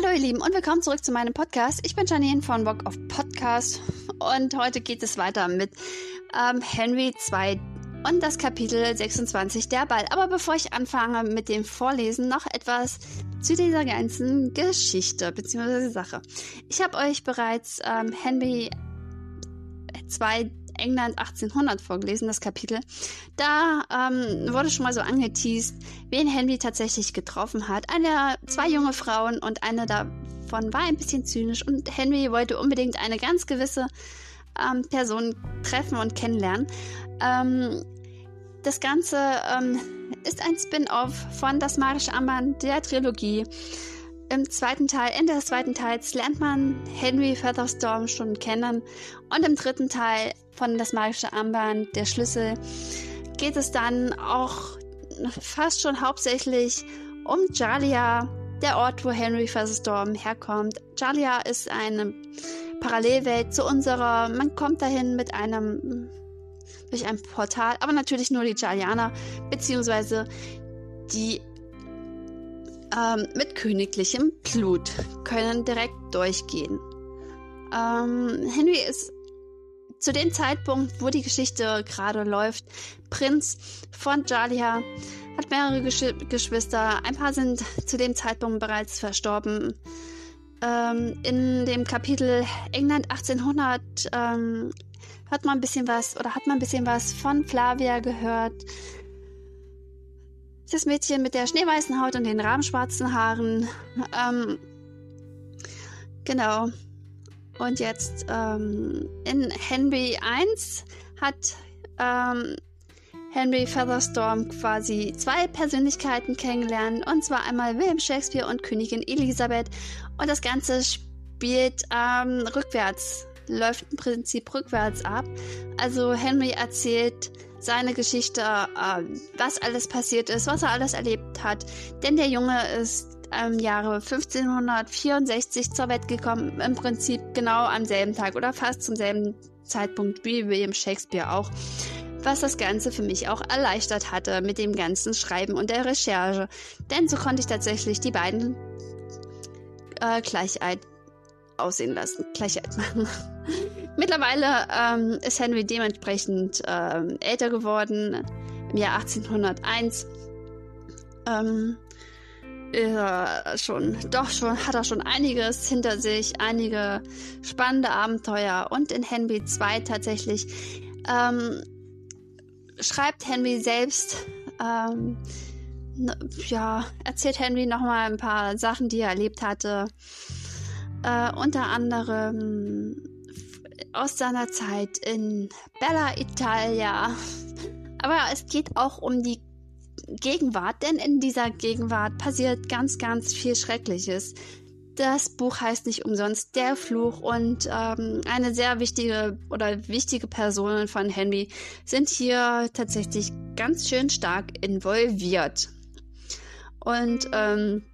Hallo ihr Lieben und willkommen zurück zu meinem Podcast. Ich bin Janine von Bock auf Podcast und heute geht es weiter mit ähm, Henry 2 und das Kapitel 26 der Ball. Aber bevor ich anfange mit dem Vorlesen, noch etwas zu dieser ganzen Geschichte bzw. Sache. Ich habe euch bereits ähm, Henry 2 England 1800 vorgelesen, das Kapitel. Da ähm, wurde schon mal so angeteased, wen Henry tatsächlich getroffen hat. Eine, zwei junge Frauen und eine davon war ein bisschen zynisch und Henry wollte unbedingt eine ganz gewisse ähm, Person treffen und kennenlernen. Ähm, das Ganze ähm, ist ein Spin-off von Das magische Armband der Trilogie. Im zweiten Teil, Ende des zweiten Teils, lernt man Henry Featherstorm schon kennen. Und im dritten Teil von Das magische Armband, der Schlüssel, geht es dann auch fast schon hauptsächlich um Jalia, der Ort, wo Henry Featherstorm herkommt. Jalia ist eine Parallelwelt zu unserer. Man kommt dahin mit einem durch ein Portal, aber natürlich nur die Jalianer, beziehungsweise die ähm, mit königlichem Blut können direkt durchgehen. Ähm, Henry ist zu dem Zeitpunkt, wo die Geschichte gerade läuft, Prinz von Jalia, hat mehrere Gesch Geschwister. Ein paar sind zu dem Zeitpunkt bereits verstorben. Ähm, in dem Kapitel England 1800 ähm, hört man ein bisschen was oder hat man ein bisschen was von Flavia gehört. Das Mädchen mit der schneeweißen Haut und den rahmschwarzen Haaren. Ähm, genau. Und jetzt ähm, in Henry 1 hat ähm, Henry Featherstorm quasi zwei Persönlichkeiten kennengelernt. Und zwar einmal William Shakespeare und Königin Elisabeth. Und das Ganze spielt ähm, rückwärts, läuft im Prinzip rückwärts ab. Also Henry erzählt seine Geschichte, äh, was alles passiert ist, was er alles erlebt hat. Denn der Junge ist im Jahre 1564 zur Welt gekommen, im Prinzip genau am selben Tag oder fast zum selben Zeitpunkt wie William Shakespeare auch, was das Ganze für mich auch erleichtert hatte mit dem ganzen Schreiben und der Recherche. Denn so konnte ich tatsächlich die beiden äh, Gleichheit aussehen lassen, Gleichheit machen. Mittlerweile ähm, ist Henry dementsprechend ähm, älter geworden, im Jahr 1801. Ähm, schon, doch schon, hat er schon einiges hinter sich, einige spannende Abenteuer und in Henry 2 tatsächlich ähm, schreibt Henry selbst, ähm, ja, erzählt Henry nochmal ein paar Sachen, die er erlebt hatte. Äh, unter anderem aus seiner Zeit in Bella Italia. Aber es geht auch um die Gegenwart, denn in dieser Gegenwart passiert ganz, ganz viel Schreckliches. Das Buch heißt nicht umsonst Der Fluch und ähm, eine sehr wichtige oder wichtige Personen von Henry sind hier tatsächlich ganz schön stark involviert. Und ähm,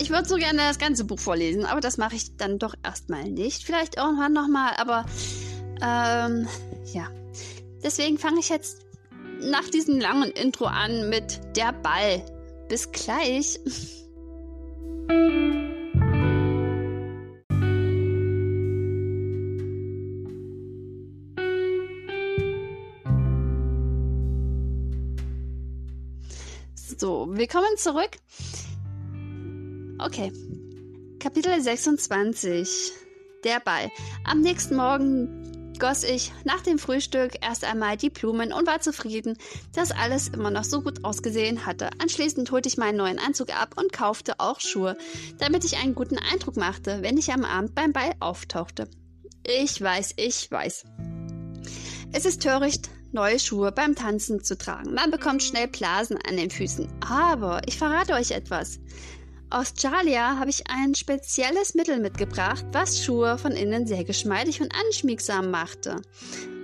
ich würde so gerne das ganze Buch vorlesen, aber das mache ich dann doch erstmal nicht. Vielleicht irgendwann nochmal, aber ähm, ja. Deswegen fange ich jetzt nach diesem langen Intro an mit der Ball. Bis gleich. So, willkommen zurück. Okay. Kapitel 26. Der Ball. Am nächsten Morgen goss ich nach dem Frühstück erst einmal die Blumen und war zufrieden, dass alles immer noch so gut ausgesehen hatte. Anschließend holte ich meinen neuen Anzug ab und kaufte auch Schuhe, damit ich einen guten Eindruck machte, wenn ich am Abend beim Ball auftauchte. Ich weiß, ich weiß. Es ist töricht, neue Schuhe beim Tanzen zu tragen. Man bekommt schnell Blasen an den Füßen. Aber ich verrate euch etwas. Aus Jalia habe ich ein spezielles Mittel mitgebracht, was Schuhe von innen sehr geschmeidig und anschmiegsam machte.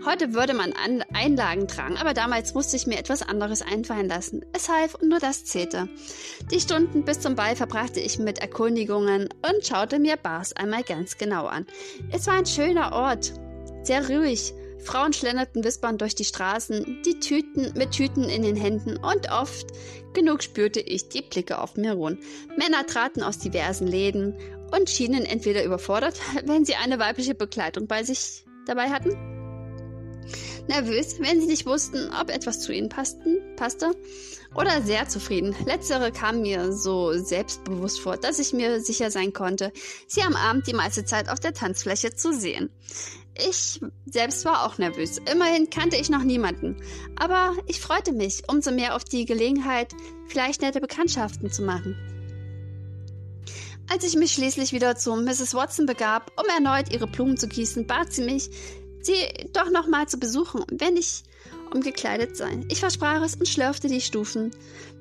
Heute würde man An Einlagen tragen, aber damals musste ich mir etwas anderes einfallen lassen. Es half und nur das zählte. Die Stunden bis zum Ball verbrachte ich mit Erkundigungen und schaute mir Bars einmal ganz genau an. Es war ein schöner Ort, sehr ruhig, Frauen schlenderten wispernd durch die Straßen, die Tüten mit Tüten in den Händen und oft genug spürte ich die Blicke auf mir ruhen. Männer traten aus diversen Läden und schienen entweder überfordert, wenn sie eine weibliche Begleitung bei sich dabei hatten, nervös, wenn sie nicht wussten, ob etwas zu ihnen passten, passte, oder sehr zufrieden. Letztere kam mir so selbstbewusst vor, dass ich mir sicher sein konnte, sie am Abend die meiste Zeit auf der Tanzfläche zu sehen. Ich selbst war auch nervös. Immerhin kannte ich noch niemanden. Aber ich freute mich umso mehr auf die Gelegenheit, vielleicht nette Bekanntschaften zu machen. Als ich mich schließlich wieder zu Mrs. Watson begab, um erneut ihre Blumen zu gießen, bat sie mich, sie doch noch mal zu besuchen, wenn ich umgekleidet sei. Ich versprach es und schlürfte die Stufen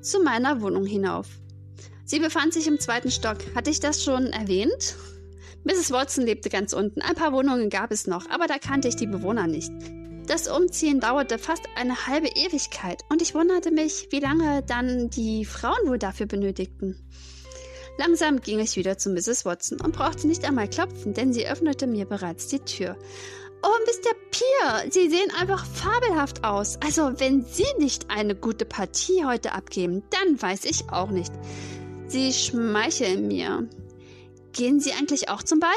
zu meiner Wohnung hinauf. Sie befand sich im zweiten Stock. Hatte ich das schon erwähnt? Mrs. Watson lebte ganz unten. Ein paar Wohnungen gab es noch, aber da kannte ich die Bewohner nicht. Das Umziehen dauerte fast eine halbe Ewigkeit und ich wunderte mich, wie lange dann die Frauen wohl dafür benötigten. Langsam ging ich wieder zu Mrs. Watson und brauchte nicht einmal klopfen, denn sie öffnete mir bereits die Tür. Oh, Mr. Pier, Sie sehen einfach fabelhaft aus. Also, wenn Sie nicht eine gute Partie heute abgeben, dann weiß ich auch nicht. Sie schmeicheln mir. Gehen Sie eigentlich auch zum Ball?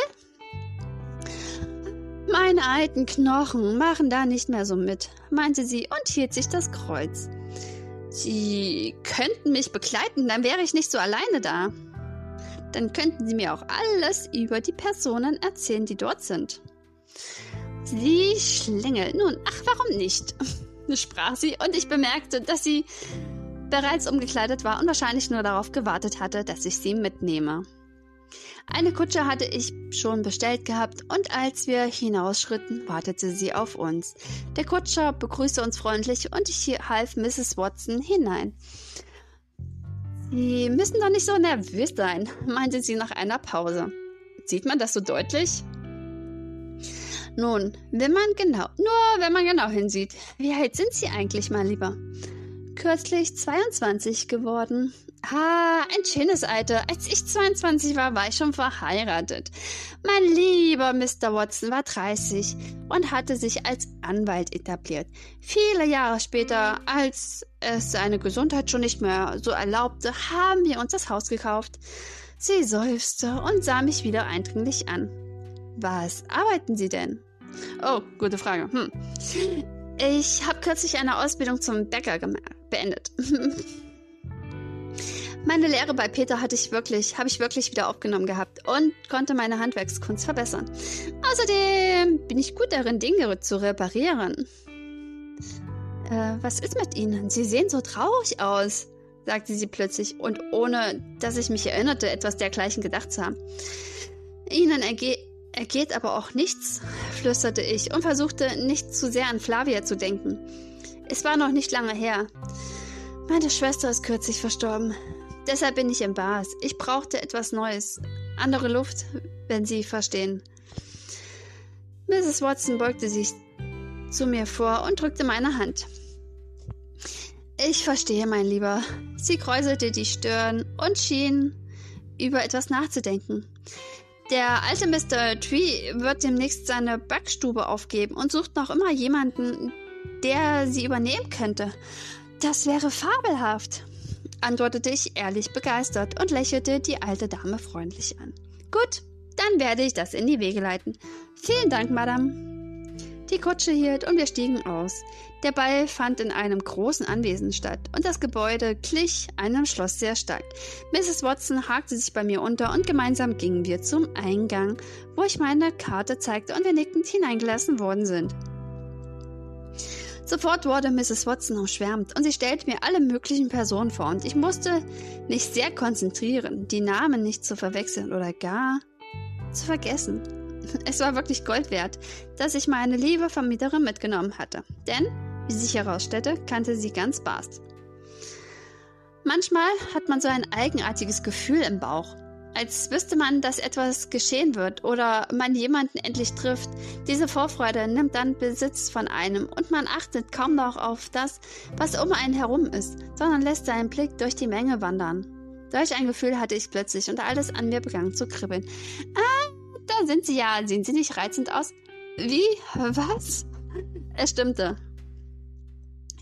Meine alten Knochen machen da nicht mehr so mit, meinte sie und hielt sich das Kreuz. Sie könnten mich begleiten, dann wäre ich nicht so alleine da. Dann könnten Sie mir auch alles über die Personen erzählen, die dort sind. Sie schlängelt. Nun, ach, warum nicht? sprach sie, und ich bemerkte, dass sie bereits umgekleidet war und wahrscheinlich nur darauf gewartet hatte, dass ich sie mitnehme. Eine Kutsche hatte ich schon bestellt gehabt und als wir hinausschritten, wartete sie auf uns. Der Kutscher begrüßte uns freundlich und ich half Mrs. Watson hinein. Sie müssen doch nicht so nervös sein, meinte sie nach einer Pause. Sieht man das so deutlich? Nun, wenn man genau, nur wenn man genau hinsieht. Wie alt sind Sie eigentlich, mein Lieber? Kürzlich 22 geworden. Ah, ein schönes Alter. Als ich 22 war, war ich schon verheiratet. Mein lieber Mr. Watson war 30 und hatte sich als Anwalt etabliert. Viele Jahre später, als es seine Gesundheit schon nicht mehr so erlaubte, haben wir uns das Haus gekauft. Sie seufzte und sah mich wieder eindringlich an. Was arbeiten Sie denn? Oh, gute Frage. Hm. Ich habe kürzlich eine Ausbildung zum Bäcker beendet. Meine Lehre bei Peter hatte ich wirklich, habe ich wirklich wieder aufgenommen gehabt und konnte meine Handwerkskunst verbessern. Außerdem bin ich gut darin, Dinge zu reparieren. Äh, was ist mit Ihnen? Sie sehen so traurig aus, sagte sie plötzlich und ohne, dass ich mich erinnerte, etwas dergleichen gedacht zu haben. Ihnen erge er geht aber auch nichts, flüsterte ich und versuchte nicht zu sehr an Flavia zu denken. Es war noch nicht lange her. Meine Schwester ist kürzlich verstorben. Deshalb bin ich im Bars. Ich brauchte etwas Neues. Andere Luft, wenn Sie verstehen. Mrs. Watson beugte sich zu mir vor und drückte meine Hand. Ich verstehe, mein Lieber. Sie kräuselte die Stirn und schien über etwas nachzudenken. Der alte Mr. Tree wird demnächst seine Backstube aufgeben und sucht noch immer jemanden, der sie übernehmen könnte. Das wäre fabelhaft, antwortete ich ehrlich begeistert und lächelte die alte Dame freundlich an. Gut, dann werde ich das in die Wege leiten. Vielen Dank, Madame. Die Kutsche hielt und wir stiegen aus. Der Ball fand in einem großen Anwesen statt und das Gebäude glich einem Schloss sehr stark. Mrs. Watson hakte sich bei mir unter und gemeinsam gingen wir zum Eingang, wo ich meine Karte zeigte und wir nickend hineingelassen worden sind. Sofort wurde Mrs. Watson umschwärmt und sie stellte mir alle möglichen Personen vor und ich musste mich sehr konzentrieren, die Namen nicht zu verwechseln oder gar zu vergessen. Es war wirklich Gold wert, dass ich meine liebe Vermieterin mitgenommen hatte. Denn, wie sich herausstellte, kannte sie ganz Bast. Manchmal hat man so ein eigenartiges Gefühl im Bauch, als wüsste man, dass etwas geschehen wird oder man jemanden endlich trifft. Diese Vorfreude nimmt dann Besitz von einem und man achtet kaum noch auf das, was um einen herum ist, sondern lässt seinen Blick durch die Menge wandern. Solch ein Gefühl hatte ich plötzlich und alles an mir begann zu kribbeln. Ah, da sind Sie ja. Sehen Sie nicht reizend aus? Wie? Was? Es stimmte.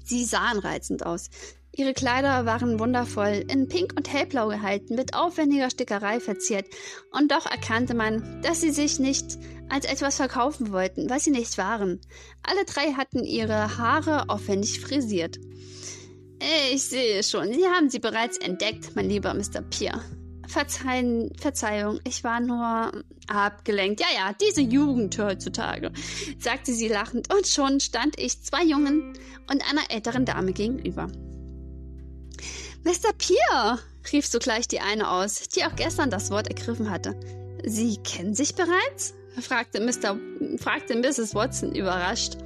Sie sahen reizend aus. Ihre Kleider waren wundervoll, in Pink und Hellblau gehalten, mit aufwendiger Stickerei verziert, und doch erkannte man, dass sie sich nicht als etwas verkaufen wollten, was sie nicht waren. Alle drei hatten ihre Haare aufwendig frisiert. Ich sehe schon, Sie haben sie bereits entdeckt, mein lieber Mr. Pierre. Verzeihen, Verzeihung, ich war nur abgelenkt. Ja, ja, diese Jugend heutzutage, sagte sie lachend, und schon stand ich zwei Jungen und einer älteren Dame gegenüber. Mr. Pierre, rief sogleich die eine aus, die auch gestern das Wort ergriffen hatte. Sie kennen sich bereits? fragte, Mr., fragte Mrs. Watson überrascht.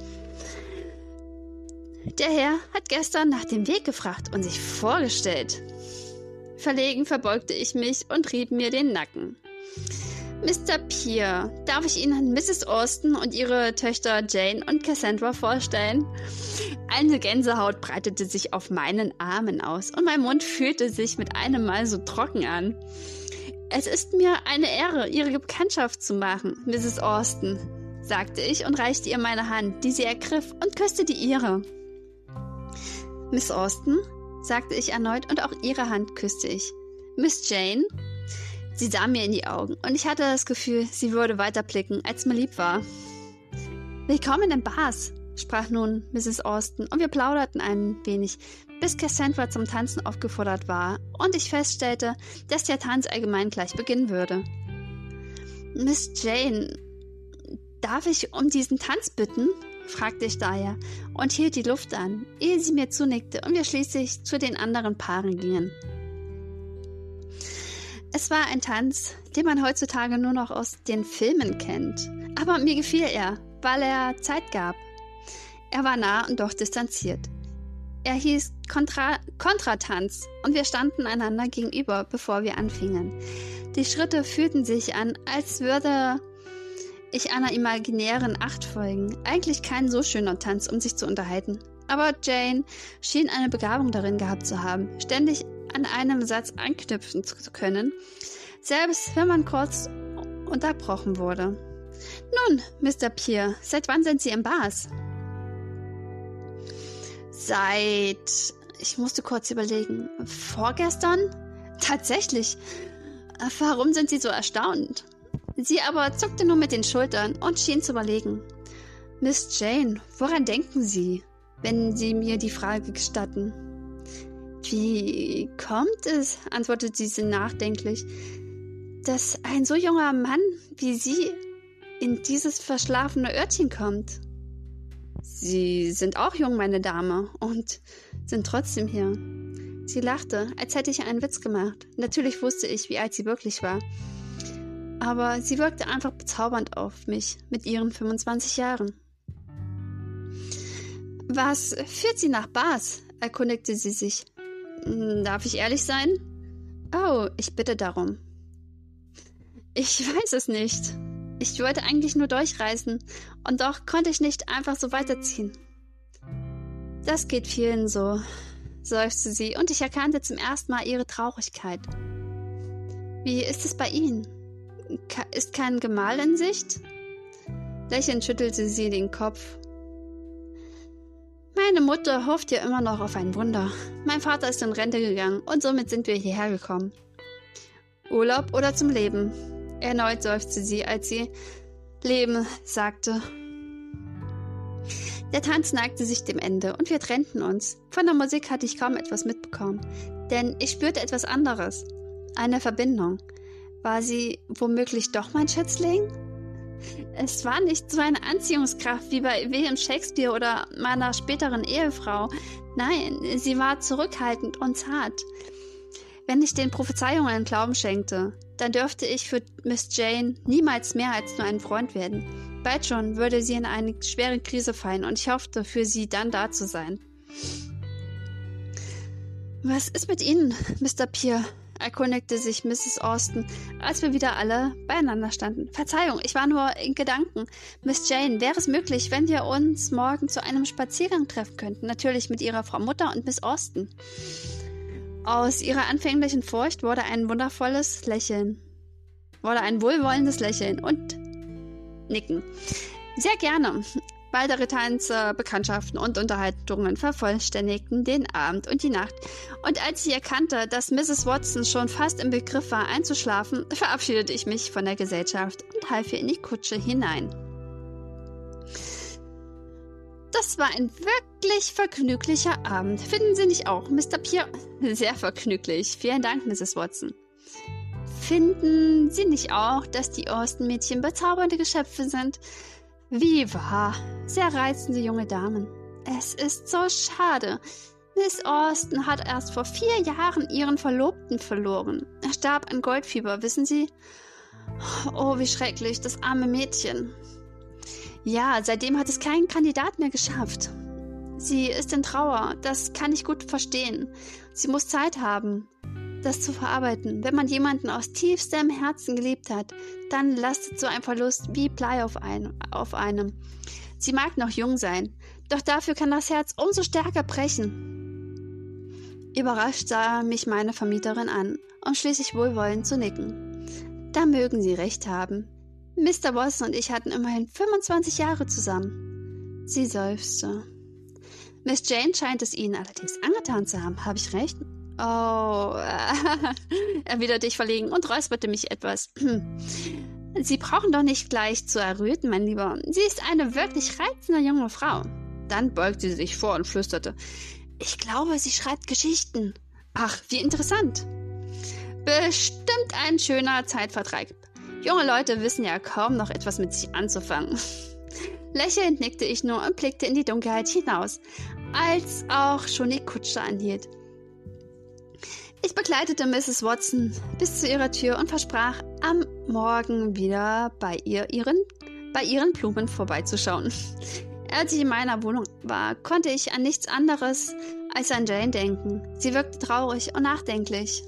Der Herr hat gestern nach dem Weg gefragt und sich vorgestellt. Verlegen verbeugte ich mich und rieb mir den Nacken. Mr. Pierre, darf ich Ihnen Mrs. Austin und ihre Töchter Jane und Cassandra vorstellen? Eine Gänsehaut breitete sich auf meinen Armen aus und mein Mund fühlte sich mit einem Mal so trocken an. Es ist mir eine Ehre, Ihre Bekanntschaft zu machen, Mrs. Austin, sagte ich und reichte ihr meine Hand, die sie ergriff und küsste die ihre. Miss Austin, sagte ich erneut und auch ihre Hand küsste ich. Miss Jane, Sie sah mir in die Augen und ich hatte das Gefühl, sie würde weiter blicken, als mir lieb war. Willkommen im Bars, sprach nun Mrs. Austin und wir plauderten ein wenig, bis Cassandra zum Tanzen aufgefordert war und ich feststellte, dass der Tanz allgemein gleich beginnen würde. Miss Jane, darf ich um diesen Tanz bitten? fragte ich daher und hielt die Luft an, ehe sie mir zunickte und wir schließlich zu den anderen Paaren gingen. Es war ein Tanz, den man heutzutage nur noch aus den Filmen kennt. Aber mir gefiel er, weil er Zeit gab. Er war nah und doch distanziert. Er hieß Kontra Kontratanz und wir standen einander gegenüber, bevor wir anfingen. Die Schritte fühlten sich an, als würde ich einer imaginären Acht folgen. Eigentlich kein so schöner Tanz, um sich zu unterhalten. Aber Jane schien eine Begabung darin gehabt zu haben, ständig an einem Satz anknüpfen zu können, selbst wenn man kurz unterbrochen wurde. Nun, Mr. Pierre, seit wann sind Sie im Bars? Seit. Ich musste kurz überlegen. Vorgestern? Tatsächlich. Warum sind Sie so erstaunt? Sie aber zuckte nur mit den Schultern und schien zu überlegen. Miss Jane, woran denken Sie, wenn Sie mir die Frage gestatten? Wie kommt es, antwortete sie nachdenklich, dass ein so junger Mann wie Sie in dieses verschlafene Örtchen kommt? Sie sind auch jung, meine Dame, und sind trotzdem hier. Sie lachte, als hätte ich einen Witz gemacht. Natürlich wusste ich, wie alt sie wirklich war. Aber sie wirkte einfach bezaubernd auf mich mit ihren 25 Jahren. Was führt Sie nach Bas? erkundigte sie sich. Hm, darf ich ehrlich sein? Oh, ich bitte darum. Ich weiß es nicht. Ich wollte eigentlich nur durchreisen und doch konnte ich nicht einfach so weiterziehen. Das geht vielen so, seufzte sie und ich erkannte zum ersten Mal ihre Traurigkeit. Wie ist es bei Ihnen? ist kein Gemahl in Sicht? Lächelnd schüttelte sie den Kopf meine Mutter hofft ja immer noch auf ein Wunder. Mein Vater ist in Rente gegangen und somit sind wir hierher gekommen. Urlaub oder zum Leben? Erneut seufzte sie, als sie Leben sagte. Der Tanz neigte sich dem Ende und wir trennten uns. Von der Musik hatte ich kaum etwas mitbekommen, denn ich spürte etwas anderes. Eine Verbindung. War sie womöglich doch mein Schätzling? Es war nicht so eine Anziehungskraft wie bei William Shakespeare oder meiner späteren Ehefrau. Nein, sie war zurückhaltend und zart. Wenn ich den Prophezeiungen Glauben schenkte, dann dürfte ich für Miss Jane niemals mehr als nur ein Freund werden. Bald schon würde sie in eine schwere Krise fallen und ich hoffte, für sie dann da zu sein. Was ist mit Ihnen, Mr. Pierre? Erkundigte sich Mrs. Austin, als wir wieder alle beieinander standen. Verzeihung, ich war nur in Gedanken. Miss Jane, wäre es möglich, wenn wir uns morgen zu einem Spaziergang treffen könnten? Natürlich mit Ihrer Frau Mutter und Miss Austin. Aus ihrer anfänglichen Furcht wurde ein wundervolles Lächeln. Wurde ein wohlwollendes Lächeln und Nicken. Sehr gerne. Weitere Tänze, Bekanntschaften und Unterhaltungen vervollständigten den Abend und die Nacht. Und als ich erkannte, dass Mrs. Watson schon fast im Begriff war, einzuschlafen, verabschiedete ich mich von der Gesellschaft und half ihr in die Kutsche hinein. Das war ein wirklich vergnüglicher Abend. Finden Sie nicht auch, Mr. Pierre? Sehr vergnüglich. Vielen Dank, Mrs. Watson. Finden Sie nicht auch, dass die Austin-Mädchen bezaubernde Geschöpfe sind? Wie wahr. Sehr reizende junge Damen. Es ist so schade. Miss Austin hat erst vor vier Jahren ihren Verlobten verloren. Er starb an Goldfieber, wissen Sie? Oh, wie schrecklich, das arme Mädchen. Ja, seitdem hat es kein Kandidat mehr geschafft. Sie ist in Trauer, das kann ich gut verstehen. Sie muss Zeit haben das zu verarbeiten. Wenn man jemanden aus tiefstem Herzen geliebt hat, dann lastet so ein Verlust wie Blei auf, ein, auf einem. Sie mag noch jung sein, doch dafür kann das Herz umso stärker brechen. Überrascht sah mich meine Vermieterin an, um schließlich wohlwollend zu nicken. Da mögen Sie recht haben. Mr. Watson und ich hatten immerhin 25 Jahre zusammen. Sie seufzte. Miss Jane scheint es Ihnen allerdings angetan zu haben, habe ich recht? Oh, erwiderte ich verlegen und räusperte mich etwas. Sie brauchen doch nicht gleich zu erröten, mein Lieber. Sie ist eine wirklich reizende junge Frau. Dann beugte sie sich vor und flüsterte. Ich glaube, sie schreibt Geschichten. Ach, wie interessant. Bestimmt ein schöner Zeitvertreib. Junge Leute wissen ja kaum noch etwas mit sich anzufangen. Lächelnd nickte ich nur und blickte in die Dunkelheit hinaus, als auch schon die Kutsche anhielt. Ich begleitete Mrs. Watson bis zu ihrer Tür und versprach, am Morgen wieder bei ihr ihren, bei ihren Blumen vorbeizuschauen. Als ich in meiner Wohnung war, konnte ich an nichts anderes als an Jane denken. Sie wirkte traurig und nachdenklich.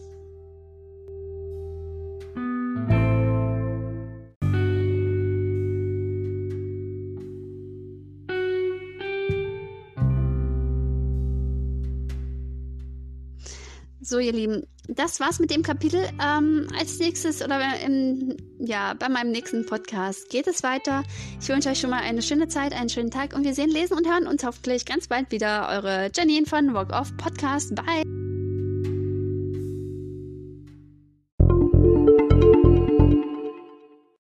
So, ihr Lieben, das war's mit dem Kapitel. Ähm, als nächstes oder im, ja, bei meinem nächsten Podcast geht es weiter. Ich wünsche euch schon mal eine schöne Zeit, einen schönen Tag und wir sehen, lesen und hören uns hoffentlich ganz bald wieder. Eure Janine von Walk Off Podcast. Bye!